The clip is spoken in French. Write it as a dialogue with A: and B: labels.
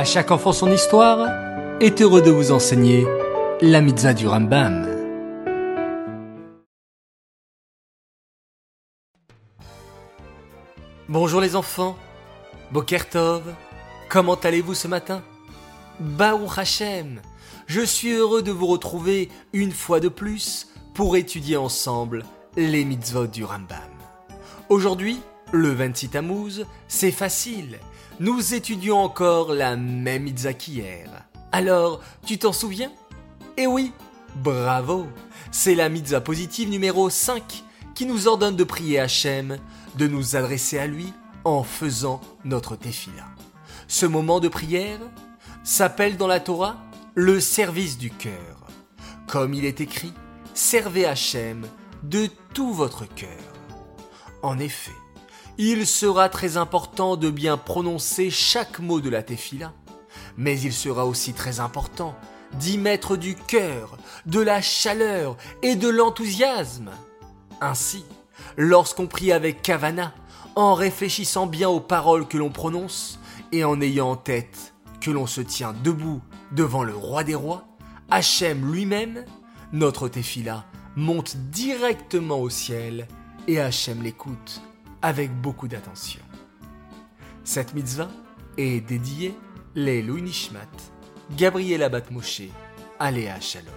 A: À chaque enfant son histoire est heureux de vous enseigner la mitzvah du Rambam. Bonjour les enfants, Bokertov, comment allez-vous ce matin? Baruch Hashem, je suis heureux de vous retrouver une fois de plus pour étudier ensemble les mitzvot du Rambam. Aujourd'hui, le 26 Tammuz, c'est facile. Nous étudions encore la même mitzvah qu'hier. Alors, tu t'en souviens? Eh oui, bravo C'est la mitzvah positive numéro 5 qui nous ordonne de prier Hachem, de nous adresser à lui en faisant notre tefila. Ce moment de prière s'appelle dans la Torah le service du cœur. Comme il est écrit, servez Hachem de tout votre cœur. En effet, il sera très important de bien prononcer chaque mot de la tefila, mais il sera aussi très important d'y mettre du cœur, de la chaleur et de l'enthousiasme. Ainsi, lorsqu'on prie avec Kavana, en réfléchissant bien aux paroles que l'on prononce et en ayant en tête que l'on se tient debout devant le roi des rois, Hachem lui-même, notre tefila monte directement au ciel et Hachem l'écoute avec beaucoup d'attention. Cette mitzvah est dédiée les Louis Nishmat, Gabriela Batmoshe, Aléa Shalom.